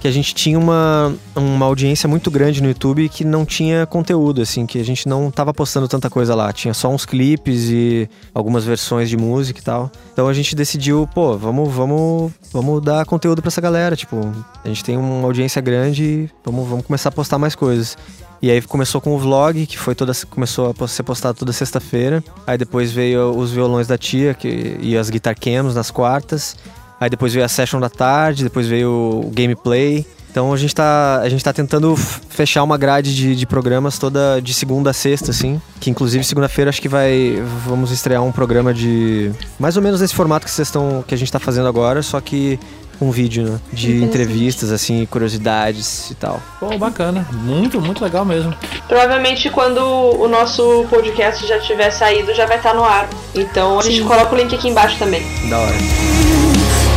que a gente tinha uma, uma audiência muito grande no YouTube que não tinha conteúdo, assim, que a gente não tava postando tanta coisa lá. Tinha só uns clipes e algumas versões de música e tal. Então a gente decidiu, pô, vamos, vamos, vamos dar conteúdo pra essa galera. Tipo, a gente tem uma audiência grande, vamos, vamos começar a postar mais coisas. E aí começou com o vlog, que foi toda começou a ser postado toda sexta-feira. Aí depois veio os violões da tia que, e as guitar cams nas quartas. Aí depois veio a session da tarde, depois veio o gameplay. Então a gente tá, a gente tá tentando fechar uma grade de, de programas toda de segunda a sexta, assim. Que inclusive segunda-feira acho que vai. Vamos estrear um programa de. Mais ou menos nesse formato que vocês estão. que a gente tá fazendo agora, só que um vídeo, né? De entrevistas, assim, curiosidades e tal. Pô, bacana. Muito, muito legal mesmo. Provavelmente quando o nosso podcast já tiver saído, já vai estar no ar. Então a gente coloca o link aqui embaixo também. Da hora.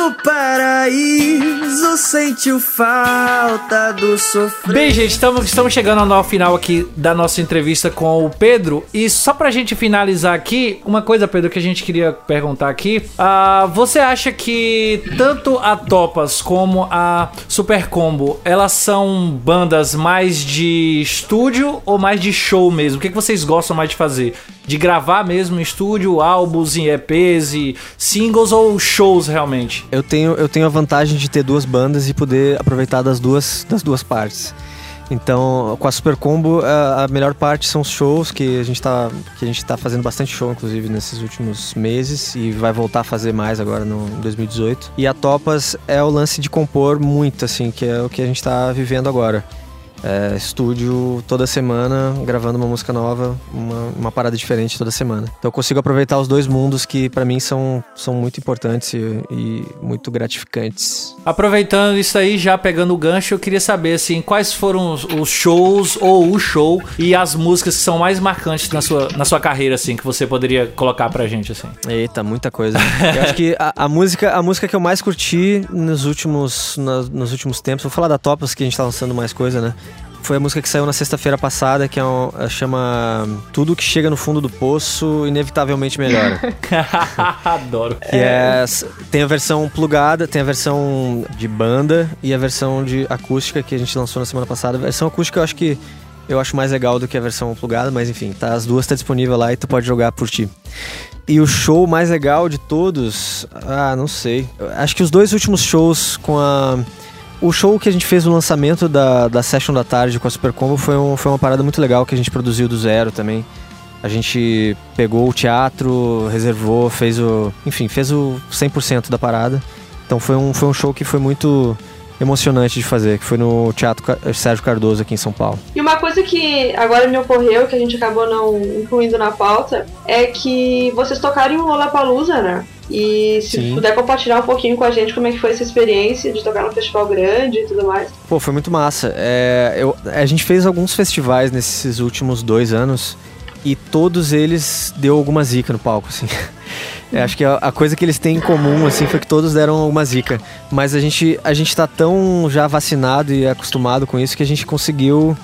no paraíso, sentiu falta do sofrimento. Bem, gente, estamos, estamos chegando ao final aqui da nossa entrevista com o Pedro. E só pra gente finalizar aqui, uma coisa, Pedro, que a gente queria perguntar aqui. Ah, você acha que tanto a Topas como a Super Combo, elas são bandas mais de estúdio ou mais de show mesmo? O que, que vocês gostam mais de fazer? De gravar mesmo em estúdio, álbuns e EPs e singles ou shows realmente? Eu tenho, eu tenho a vantagem de ter duas bandas e poder aproveitar das duas, das duas partes. Então, com a Super Combo, a, a melhor parte são os shows, que a gente tá, que a gente tá fazendo bastante show, inclusive, nesses últimos meses, e vai voltar a fazer mais agora no em 2018. E a Topas é o lance de compor muito, assim, que é o que a gente tá vivendo agora. É, estúdio toda semana, gravando uma música nova, uma, uma parada diferente toda semana. Então eu consigo aproveitar os dois mundos que pra mim são, são muito importantes e, e muito gratificantes. Aproveitando isso aí, já pegando o gancho, eu queria saber assim, quais foram os, os shows ou o show e as músicas que são mais marcantes na sua, na sua carreira, assim, que você poderia colocar pra gente, assim. Eita, muita coisa. Eu acho que a, a música, a música que eu mais curti nos últimos, na- nos últimos tempos, vou falar da Topas, que a gente tá lançando mais coisa, né? Foi a música que saiu na sexta-feira passada, que é um, é, chama Tudo que chega no fundo do poço, inevitavelmente melhora. Adoro. Que é. Tem a versão plugada, tem a versão de banda e a versão de acústica que a gente lançou na semana passada. A versão acústica eu acho que eu acho mais legal do que a versão plugada, mas enfim, tá, as duas tá disponível lá e tu pode jogar por ti. E o show mais legal de todos, ah, não sei. Acho que os dois últimos shows com a o show que a gente fez no lançamento da, da Session da Tarde com a Super Combo foi, um, foi uma parada muito legal que a gente produziu do zero também. A gente pegou o teatro, reservou, fez o. Enfim, fez o 100% da parada. Então foi um, foi um show que foi muito emocionante de fazer, que foi no Teatro Ca- Sérgio Cardoso aqui em São Paulo. E uma coisa que agora me ocorreu, que a gente acabou não incluindo na pauta, é que vocês tocaram em Lollapalooza, né? E se Sim. puder compartilhar um pouquinho com a gente como é que foi essa experiência de tocar num festival grande e tudo mais. Pô, foi muito massa. É, eu, a gente fez alguns festivais nesses últimos dois anos e todos eles deu alguma zica no palco, assim. Eu acho que a, a coisa que eles têm em comum, assim, foi que todos deram alguma zica. Mas a gente, a gente tá tão já vacinado e acostumado com isso que a gente conseguiu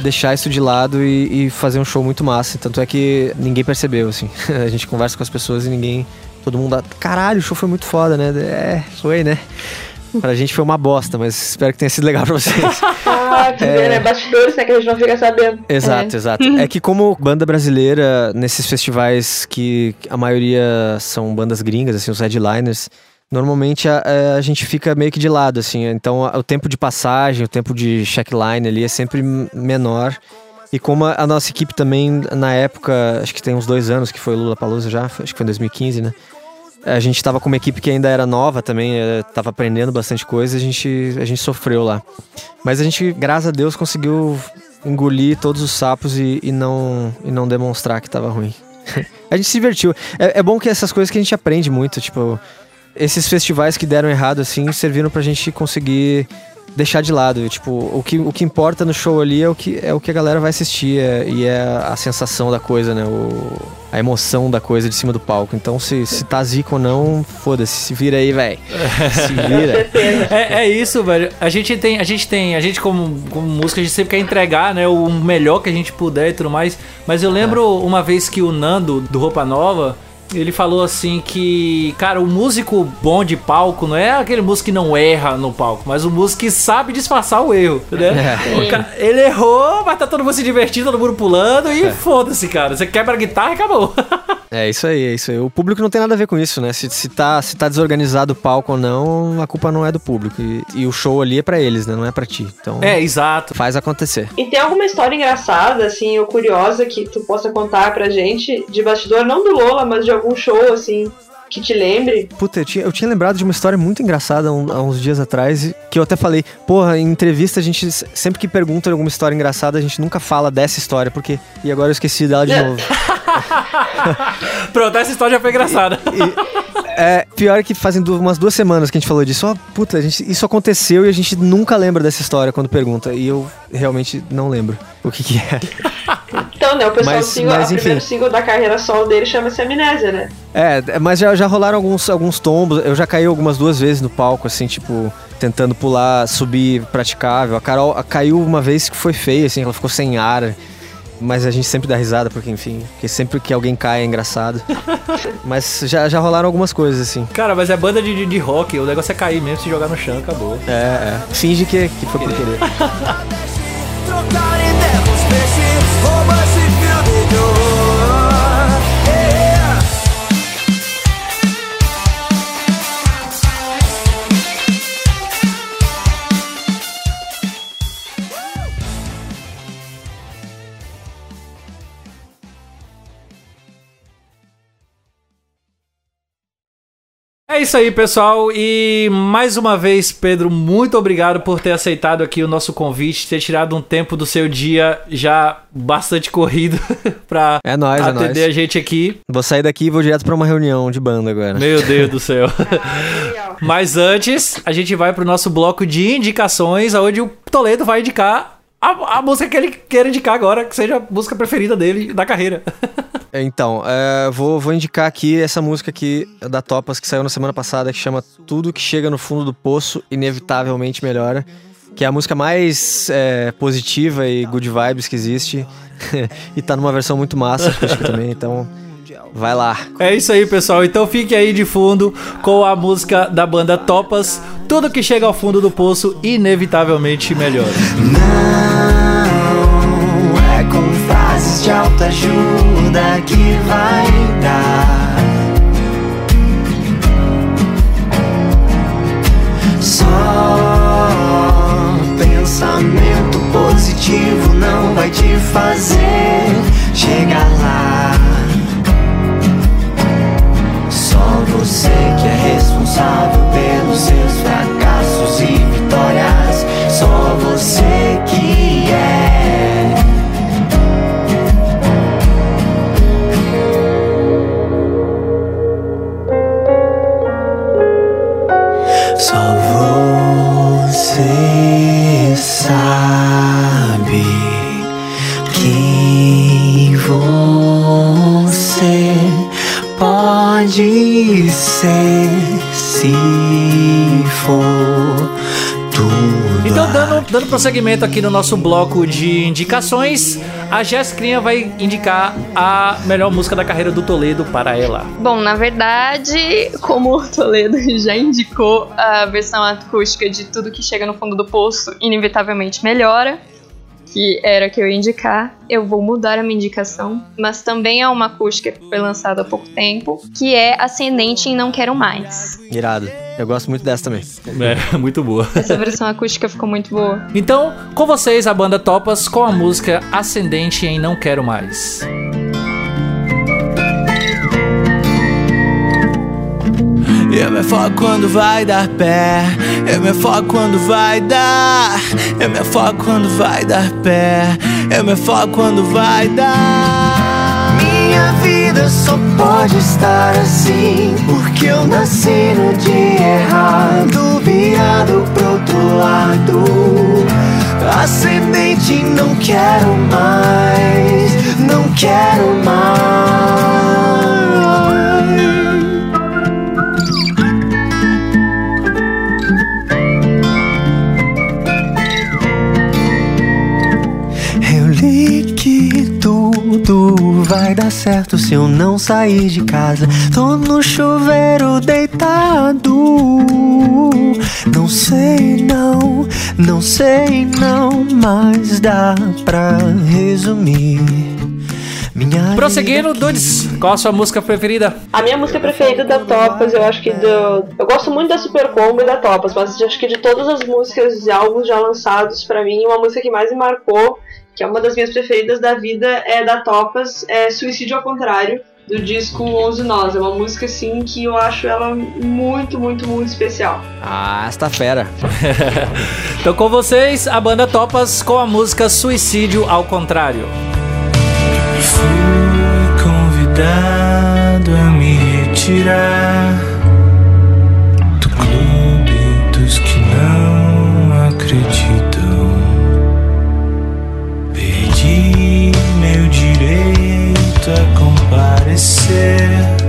deixar isso de lado e, e fazer um show muito massa. Tanto é que ninguém percebeu, assim. A gente conversa com as pessoas e ninguém. Todo mundo. dá, Caralho, o show foi muito foda, né? É, foi, né? Pra gente foi uma bosta, mas espero que tenha sido legal pra vocês. Ah, tu vê, né? Bastidores, né? Que a gente não fica sabendo. Exato, exato. É que como banda brasileira, nesses festivais que a maioria são bandas gringas, assim, os headliners, normalmente a, a gente fica meio que de lado, assim. Então a- o tempo de passagem, o tempo de checkline ali é sempre menor. E como a, a nossa equipe também, na época, acho que tem uns dois anos que foi Lula Palusa já, acho que foi em 2015, né? A gente tava com uma equipe que ainda era nova também, eh, tava aprendendo bastante coisa, a gente, a gente sofreu lá. Mas a gente, graças a Deus, conseguiu engolir todos os sapos e, e não, e não demonstrar que tava ruim. a gente se divertiu. É, é bom que essas coisas que a gente aprende muito, tipo, esses festivais que deram errado, assim, serviram pra gente conseguir deixar de lado. Tipo, o que, o que importa no show ali é o que, é o que a galera vai assistir é- e é a sensação da coisa, né? O, a emoção da coisa de cima do palco. Então, se, se tá zica ou não, foda-se, se vira aí, velho. Se vira. É, é isso, velho. A gente tem, a gente tem, a gente como, como música, a gente sempre quer entregar, né, o melhor que a gente puder e tudo mais. Mas eu lembro uma vez que o Nando, do Roupa Nova, ele falou assim que, cara, o músico bom de palco não é aquele músico que não erra no palco, mas o músico que sabe disfarçar o erro, né? Ca- Ele errou, mas tá todo mundo se divertindo, todo mundo pulando e foda-se, cara. Você quebra a guitarra e acabou. É isso aí, é isso aí. O público não tem nada a ver com isso, né? Se, se, tá, se tá desorganizado o palco ou não, a culpa não é do público. E, e o show ali é pra eles, né? Não é pra ti. Então, É, exato. faz acontecer. E tem alguma história engraçada, assim, ou curiosa que tu possa contar pra gente de bastidor, não do Lola, mas de algum show, assim, que te lembre? Puta, eu tinha, eu tinha lembrado de uma história muito engraçada há, um- há uns dias atrás, e- que eu até falei, porra, em entrevista a gente, sempre que pergunta alguma história engraçada, a gente nunca fala dessa história, porque. E agora eu esqueci dela de novo. Pronto, essa história já foi engraçada. É, pior que fazem umas duas semanas que a gente falou disso. Ó, puta, gente, isso aconteceu e a gente nunca lembra dessa história quando pergunta. E eu realmente não lembro o que, que é. Então, né, o pessoal Mas- do single, mas, o primeiro single da carreira solo dele chama-se Amnésia, né? É, mas já, já rolaram alguns, alguns tombos. Eu já caí algumas duas vezes no palco, assim, tipo, tentando pular, subir praticável. A Carol a- caiu uma vez que foi feia, assim, ela ficou sem ar. Mas a gente sempre dá risada, porque, enfim, porque sempre que alguém cai é engraçado. mas já, já rolaram algumas coisas, assim. Cara, mas é banda de, de, de rock, o negócio é cair mesmo, se jogar no chão, acabou. É, é. Finge que, que foi por querer. isso aí, pessoal. E mais uma vez, Pedro, muito obrigado por ter aceitado aqui o nosso convite, ter tirado um tempo do seu dia já bastante corrido pra É nóis, é atender nóis. a gente aqui. Vou sair daqui e vou direto pra uma reunião de banda agora. Meu Deus do céu. Legal. Mas antes, a gente vai pro nosso bloco de indicações, onde o Toledo vai indicar a, a música que ele quer indicar agora, que seja a música preferida dele da carreira. Então, é, vou, vou indicar aqui essa música aqui da Topas que saiu na semana passada, que chama Tudo que chega no fundo do poço, inevitavelmente melhora. Que é a música mais é, positiva e good vibes que existe. e tá numa versão muito massa, acústica também, então vai lá. É isso aí, pessoal. Então fique aí de fundo com a música da banda Topas. Tudo que chega ao fundo do poço, inevitavelmente melhora. Não é com frases de que vai dar. Só pensamento positivo não vai te fazer prosseguimento aqui no nosso bloco de indicações, a Jéssica vai indicar a melhor música da carreira do Toledo para ela. Bom, na verdade, como o Toledo já indicou a versão acústica de Tudo que Chega no Fundo do Poço, inevitavelmente melhora, que era a que eu ia indicar, eu vou mudar a minha indicação, mas também é uma acústica que foi lançada há pouco tempo, que é Ascendente em Não Quero Mais. Irado. Eu gosto muito dessa também. É, muito boa. Essa versão acústica ficou muito boa. Então, com vocês, a banda Topas com a música Ascendente em Não Quero Mais. Eu me afogo quando vai dar pé. Eu me afogo quando vai dar. Eu me afogo quando vai dar pé. Eu me afogo quando vai dar. Minha vida só pode estar assim. Porque eu nasci no dia errado. Virado pro outro lado. Ascendente, não quero mais. Não quero mais. Vai dar certo se eu não sair de casa. Tô no chuveiro deitado. Não sei não, não sei não, mas dá pra resumir. Minha Prosseguindo, Dudes, qual a sua música preferida? A minha música preferida da Topas, eu acho que do. Eu gosto muito da Super Combo e da Topas, mas acho que de todas as músicas e álbuns já lançados, pra mim, uma música que mais me marcou, que é uma das minhas preferidas da vida, é da Topas, é Suicídio ao Contrário, do disco 11 Nós. É uma música, assim, que eu acho ela muito, muito, muito especial. Ah, esta fera. Então, com vocês, a banda Topas com a música Suicídio ao Contrário. Fui convidado a me retirar do clube dos que não acreditam. A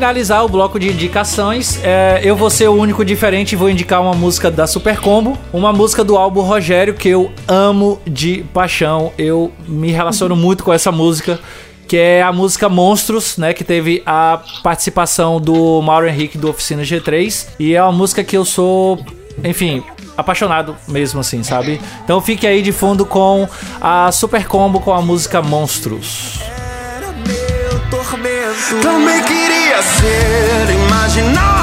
finalizar o bloco de indicações, é, eu vou ser o único diferente e vou indicar uma música da Super Combo, uma música do álbum Rogério que eu amo de paixão. Eu me relaciono muito com essa música, que é a música Monstros, né, que teve a participação do Mauro Henrique do Oficina G3, e é uma música que eu sou, enfim, apaixonado mesmo assim, sabe? Então fique aí de fundo com a Super Combo com a música Monstros. era meu tormento. Também queria ser imaginário,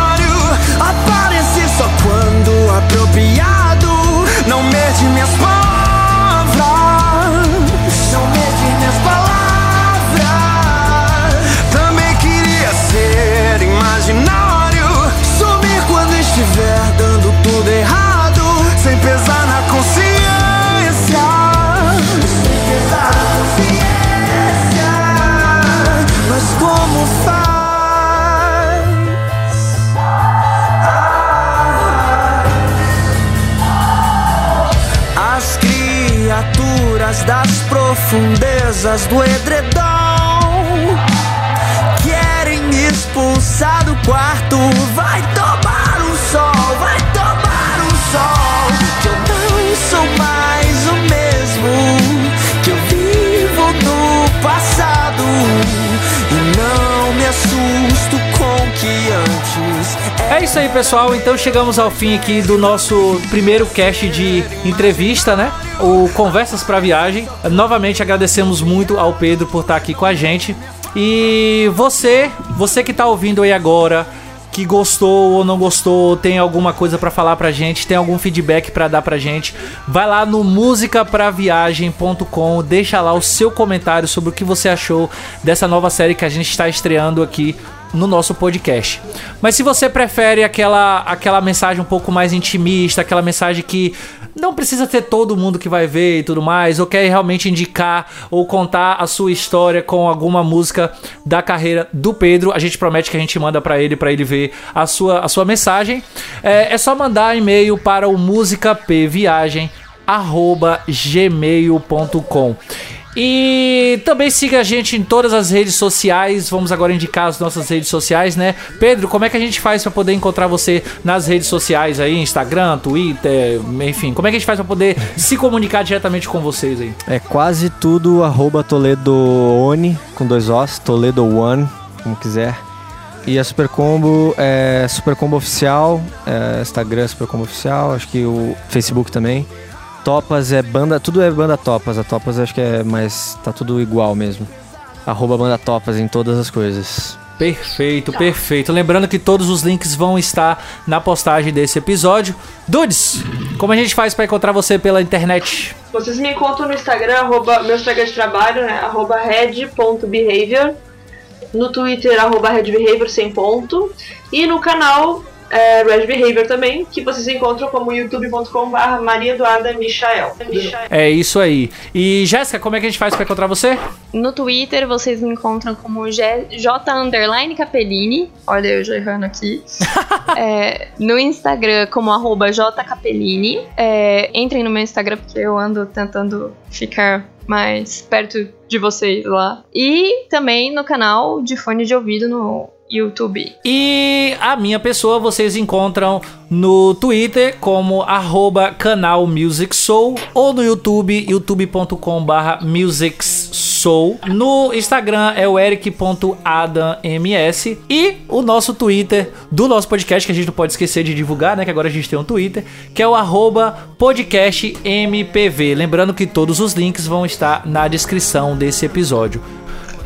criaturas das profundezas do edredom querem me expulsar do quarto. Vai tomar um sol, vai tomar um sol. Que eu não sou mais o mesmo. Que eu vivo no passado. E não me assusto com o que antes É isso aí, pessoal. Então chegamos ao fim aqui do nosso primeiro cast de entrevista, né? O Conversas para Viagem. Novamente agradecemos muito ao Pedro por estar aqui com a gente. E você, você que tá ouvindo aí agora, que gostou ou não gostou, tem alguma coisa pra falar pra gente, tem algum feedback pra dar pra gente, vai lá no musicapraviagem.com, deixa lá o seu comentário sobre o que você achou dessa nova série que a gente está estreando aqui no nosso podcast. Mas se você prefere aquela aquela mensagem um pouco mais intimista, aquela mensagem que não precisa ter todo mundo que vai ver e tudo mais, ou quer realmente indicar ou contar a sua história com alguma música da carreira do Pedro, a gente promete que a gente manda pra ele para ele ver a sua, a sua mensagem. É, é só mandar e-mail para o musicapviagem@gmail.com. E também siga a gente em todas as redes sociais. Vamos agora indicar as nossas redes sociais, né? Pedro, como é que a gente faz para poder encontrar você nas redes sociais aí, Instagram, Twitter, enfim, como é que a gente faz para poder se comunicar diretamente com vocês aí? É quase tudo arroba Toledo One, com dois Os, Toledo One, como quiser. E a Super Combo é Super Combo Oficial, é Instagram Super Combo Oficial, acho que o Facebook também. Topas é banda, tudo é banda Topas. A Topas acho que é mais. tá tudo igual mesmo. Arroba banda Topas em todas as coisas. Perfeito, perfeito. Lembrando que todos os links vão estar na postagem desse episódio. Dudes, como a gente faz para encontrar você pela internet? Vocês me encontram no Instagram, arroba, meu Instagram de trabalho, né? Arroba red.behavior. No Twitter, arroba redbehavior sem ponto. E no canal é, Red Behavior também, que vocês encontram como youtube.com.br Maria Eduarda Michael. É isso aí. E Jéssica, como é que a gente faz para encontrar você? No Twitter vocês me encontram como J, J underline Capellini. Olha, eu já errando aqui. É, no Instagram como arroba J Capellini. É, entrem no meu Instagram porque eu ando tentando ficar mais perto de vocês lá. E também no canal de fone de ouvido no YouTube. E a minha pessoa vocês encontram no Twitter como arroba canal Music Soul ou no YouTube, youtube.com barra Music Soul. No Instagram é o eric.adams e o nosso Twitter do nosso podcast, que a gente não pode esquecer de divulgar, né? Que agora a gente tem um Twitter, que é o arroba podcastmpv. Lembrando que todos os links vão estar na descrição desse episódio.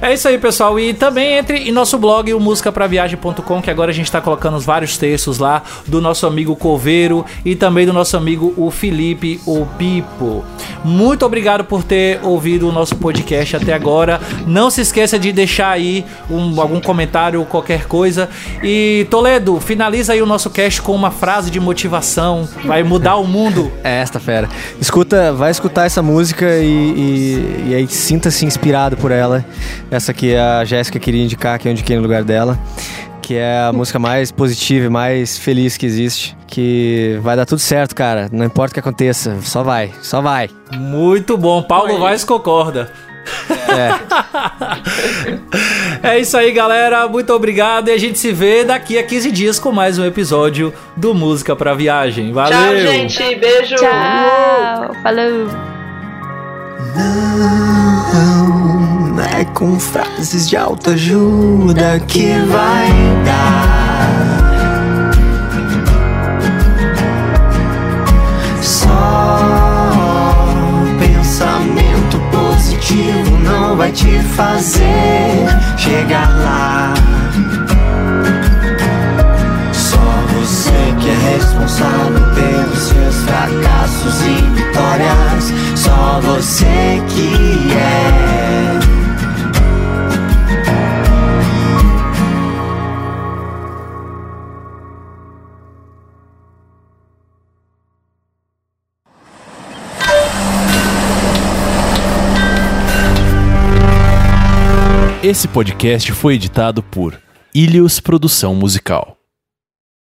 É isso aí, pessoal. E também entre em nosso blog, o musicapraviagem.com, que agora a gente está colocando os vários textos lá do nosso amigo Coveiro e também do nosso amigo o Felipe, o Pipo. Muito obrigado por ter ouvido o nosso podcast até agora. Não se esqueça de deixar aí um, algum comentário, qualquer coisa. E Toledo, finaliza aí o nosso cast com uma frase de motivação. Vai mudar o mundo. É esta fera. Escuta, vai escutar essa música e, e, e aí sinta-se inspirado por ela. Essa que a Jéssica queria indicar, que eu indiquei no lugar dela. Que é a música mais positiva e mais feliz que existe. Que vai dar tudo certo, cara. Não importa o que aconteça, só vai, só vai. Muito bom. Paulo Vaz concorda. É. É isso aí, galera. Muito obrigado e a gente se vê daqui a 15 dias com mais um episódio do Música pra Viagem. Valeu! Tchau, gente. Beijo. Tchau! Falou! Não é com frases de autoajuda que vai dar. Só pensamento positivo não vai te fazer chegar lá. Só você que é responsável pelos seus fracassos e vitórias. Só você que é. Esse podcast foi editado por Ilhos Produção Musical.